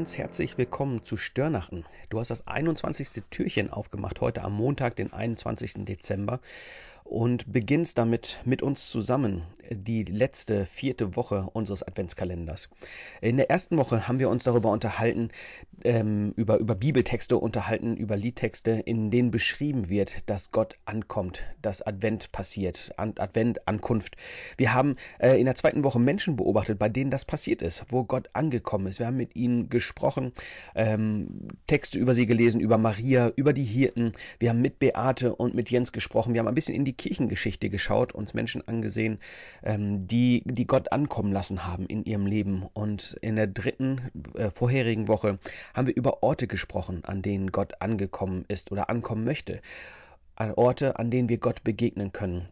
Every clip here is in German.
ganz herzlich willkommen zu Störnachten. Du hast das 21. Türchen aufgemacht heute am Montag, den 21. Dezember und beginnst damit mit uns zusammen die letzte vierte Woche unseres Adventskalenders. In der ersten Woche haben wir uns darüber unterhalten, ähm, über, über Bibeltexte unterhalten, über Liedtexte, in denen beschrieben wird, dass Gott ankommt, dass Advent passiert, An Advent, Ankunft. Wir haben äh, in der zweiten Woche Menschen beobachtet, bei denen das passiert ist, wo Gott angekommen ist. Wir haben mit ihnen gesprochen, ähm, Texte über sie gelesen, über Maria, über die Hirten. Wir haben mit Beate und mit Jens gesprochen. Wir haben ein bisschen in die Kirchengeschichte geschaut, uns Menschen angesehen, ähm, die, die Gott ankommen lassen haben in ihrem Leben. Und in der dritten äh, vorherigen Woche haben wir über Orte gesprochen, an denen Gott angekommen ist oder ankommen möchte. An Orte, an denen wir Gott begegnen können.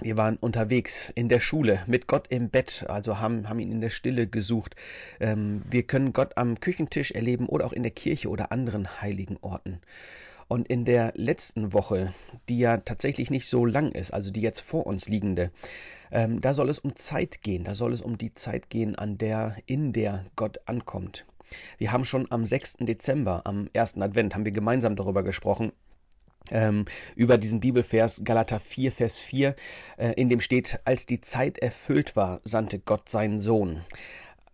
Wir waren unterwegs in der Schule mit Gott im Bett, also haben, haben ihn in der Stille gesucht. Ähm, wir können Gott am Küchentisch erleben oder auch in der Kirche oder anderen heiligen Orten. Und in der letzten Woche, die ja tatsächlich nicht so lang ist, also die jetzt vor uns liegende, ähm, da soll es um Zeit gehen. Da soll es um die Zeit gehen, an der, in der Gott ankommt. Wir haben schon am 6. Dezember, am ersten Advent, haben wir gemeinsam darüber gesprochen, ähm, über diesen Bibelvers Galater 4, Vers 4, äh, in dem steht, als die Zeit erfüllt war, sandte Gott seinen Sohn.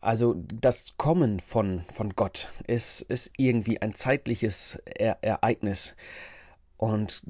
Also das Kommen von, von Gott ist, ist irgendwie ein zeitliches e Ereignis. Und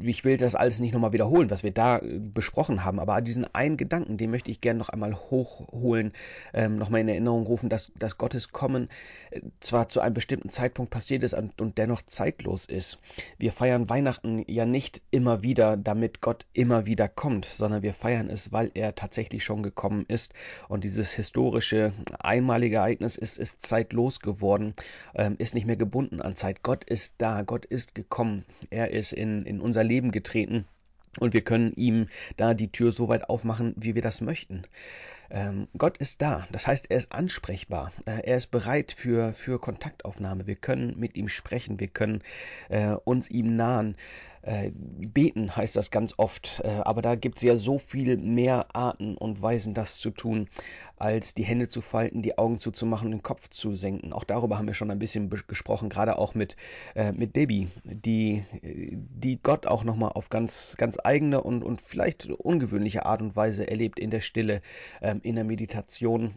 ich will das alles nicht nochmal wiederholen, was wir da äh, besprochen haben, aber diesen einen Gedanken, den möchte ich gerne noch einmal hochholen, ähm, nochmal in Erinnerung rufen, dass, dass Gottes Kommen äh, zwar zu einem bestimmten Zeitpunkt passiert ist und, und dennoch zeitlos ist. Wir feiern Weihnachten ja nicht immer wieder, damit Gott immer wieder kommt, sondern wir feiern es, weil er tatsächlich schon gekommen ist. Und dieses historische, einmalige Ereignis ist, ist zeitlos geworden, ähm, ist nicht mehr gebunden an Zeit. Gott ist da, Gott ist gekommen. Er er ist in, in unser Leben getreten und wir können ihm da die Tür so weit aufmachen, wie wir das möchten. Ähm, Gott ist da, das heißt, er ist ansprechbar, äh, er ist bereit für, für Kontaktaufnahme. Wir können mit ihm sprechen, wir können äh, uns ihm nahen. Äh, beten heißt das ganz oft, äh, aber da gibt es ja so viel mehr Arten und Weisen, das zu tun, als die Hände zu falten, die Augen zuzumachen und den Kopf zu senken. Auch darüber haben wir schon ein bisschen gesprochen, gerade auch mit, äh, mit Debbie, die, die Gott auch nochmal auf ganz, ganz eigene und, und vielleicht ungewöhnliche Art und Weise erlebt in der Stille, ähm, in der Meditation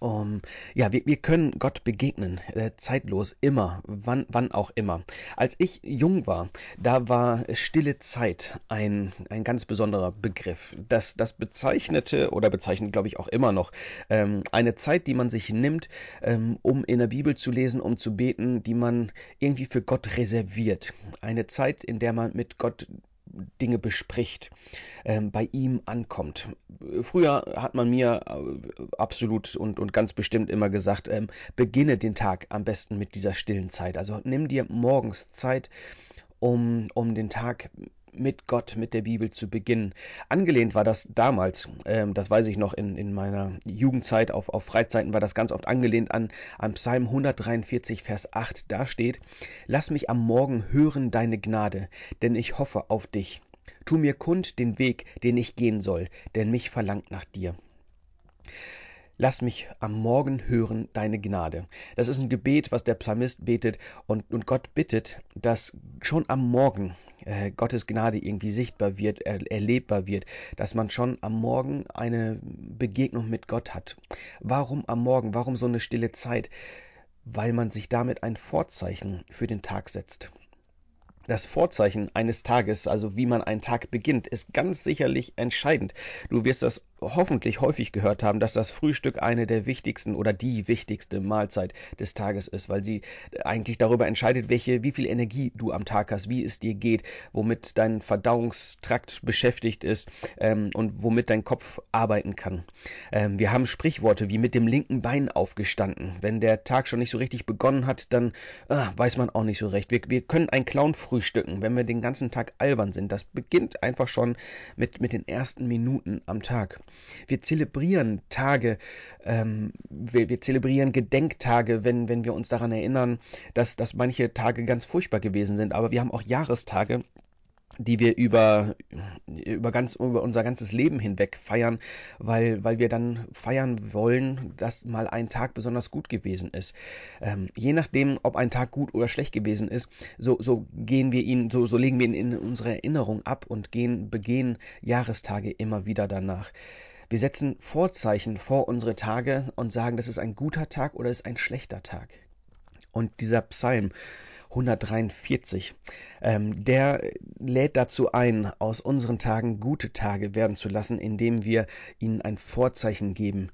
um, ja, wir, wir können Gott begegnen, äh, zeitlos, immer, wann, wann auch immer. Als ich jung war, da war stille Zeit ein, ein ganz besonderer Begriff. Das, das bezeichnete oder bezeichnet, glaube ich, auch immer noch ähm, eine Zeit, die man sich nimmt, ähm, um in der Bibel zu lesen, um zu beten, die man irgendwie für Gott reserviert. Eine Zeit, in der man mit Gott Dinge bespricht, ähm, bei ihm ankommt. Früher hat man mir äh, absolut und, und ganz bestimmt immer gesagt, ähm, beginne den Tag am besten mit dieser stillen Zeit. Also nimm dir morgens Zeit, um, um den Tag mit Gott, mit der Bibel zu beginnen. Angelehnt war das damals, ähm, das weiß ich noch in, in meiner Jugendzeit, auf, auf Freizeiten war das ganz oft angelehnt an, an Psalm 143, Vers 8. Da steht, Lass mich am Morgen hören deine Gnade, denn ich hoffe auf dich. Tu mir kund den Weg, den ich gehen soll, denn mich verlangt nach dir. Lass mich am Morgen hören deine Gnade. Das ist ein Gebet, was der Psalmist betet und, und Gott bittet, dass schon am Morgen äh, Gottes Gnade irgendwie sichtbar wird, er, erlebbar wird, dass man schon am Morgen eine Begegnung mit Gott hat. Warum am Morgen? Warum so eine stille Zeit? Weil man sich damit ein Vorzeichen für den Tag setzt. Das Vorzeichen eines Tages, also wie man einen Tag beginnt, ist ganz sicherlich entscheidend. Du wirst das hoffentlich häufig gehört haben, dass das Frühstück eine der wichtigsten oder die wichtigste Mahlzeit des Tages ist, weil sie eigentlich darüber entscheidet, welche, wie viel Energie du am Tag hast, wie es dir geht, womit dein Verdauungstrakt beschäftigt ist ähm, und womit dein Kopf arbeiten kann. Ähm, wir haben Sprichworte wie mit dem linken Bein aufgestanden. Wenn der Tag schon nicht so richtig begonnen hat, dann äh, weiß man auch nicht so recht. Wir, wir können einen Clown frühstücken, wenn wir den ganzen Tag albern sind. Das beginnt einfach schon mit, mit den ersten Minuten am Tag. Wir zelebrieren Tage, ähm, wir, wir, zelebrieren Gedenktage, wenn, wenn wir uns daran erinnern, dass, dass manche Tage ganz furchtbar gewesen sind. Aber wir haben auch Jahrestage, die wir über, über, ganz, über unser ganzes Leben hinweg feiern, weil, weil wir dann feiern wollen, dass mal ein Tag besonders gut gewesen ist. Ähm, je nachdem, ob ein Tag gut oder schlecht gewesen ist, so, so gehen wir ihn, so, so legen wir ihn in unsere Erinnerung ab und gehen, begehen Jahrestage immer wieder danach. Wir setzen Vorzeichen vor unsere Tage und sagen, das ist ein guter Tag oder ist ein schlechter Tag. Und dieser Psalm 143. Ähm, der lädt dazu ein, aus unseren Tagen gute Tage werden zu lassen, indem wir ihnen ein Vorzeichen geben.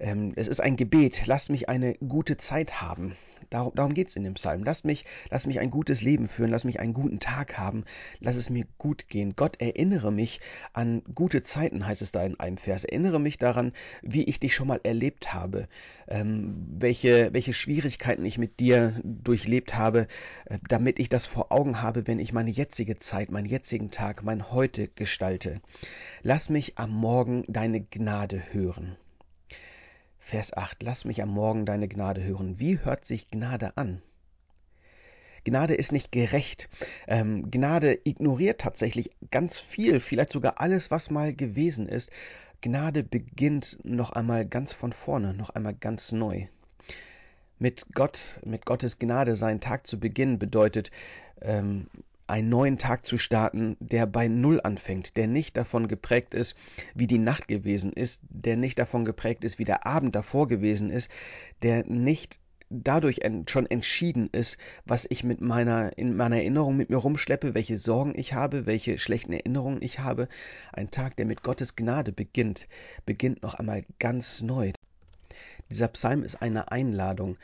Ähm, es ist ein Gebet, lasst mich eine gute Zeit haben. Darum, darum geht es in dem Psalm. Lass mich, lass mich ein gutes Leben führen, lass mich einen guten Tag haben, lass es mir gut gehen. Gott, erinnere mich an gute Zeiten, heißt es da in einem Vers. Erinnere mich daran, wie ich dich schon mal erlebt habe, ähm, welche, welche Schwierigkeiten ich mit dir durchlebt habe, äh, damit ich das vor Augen habe, wenn ich meine jetzige Zeit, meinen jetzigen Tag, mein Heute gestalte. Lass mich am Morgen deine Gnade hören. Vers 8. Lass mich am Morgen deine Gnade hören. Wie hört sich Gnade an? Gnade ist nicht gerecht. Ähm, Gnade ignoriert tatsächlich ganz viel, vielleicht sogar alles, was mal gewesen ist. Gnade beginnt noch einmal ganz von vorne, noch einmal ganz neu. Mit Gott, mit Gottes Gnade seinen Tag zu beginnen bedeutet, ähm, einen neuen Tag zu starten, der bei Null anfängt, der nicht davon geprägt ist, wie die Nacht gewesen ist, der nicht davon geprägt ist, wie der Abend davor gewesen ist, der nicht dadurch schon entschieden ist, was ich mit meiner, in meiner Erinnerung mit mir rumschleppe, welche Sorgen ich habe, welche schlechten Erinnerungen ich habe. Ein Tag, der mit Gottes Gnade beginnt, beginnt noch einmal ganz neu. Dieser Psalm ist eine Einladung,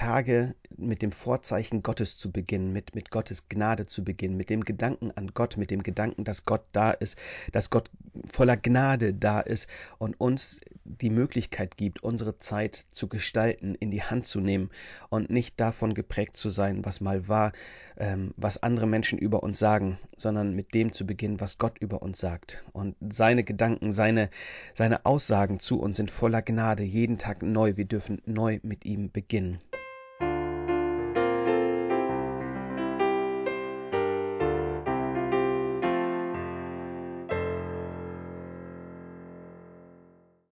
Tage mit dem Vorzeichen Gottes zu beginnen, mit, mit Gottes Gnade zu beginnen, mit dem Gedanken an Gott, mit dem Gedanken, dass Gott da ist, dass Gott voller Gnade da ist und uns die Möglichkeit gibt, unsere Zeit zu gestalten, in die Hand zu nehmen und nicht davon geprägt zu sein, was mal war, ähm, was andere Menschen über uns sagen, sondern mit dem zu beginnen, was Gott über uns sagt. Und seine Gedanken, seine, seine Aussagen zu uns sind voller Gnade, jeden Tag neu. Wir dürfen neu mit ihm beginnen.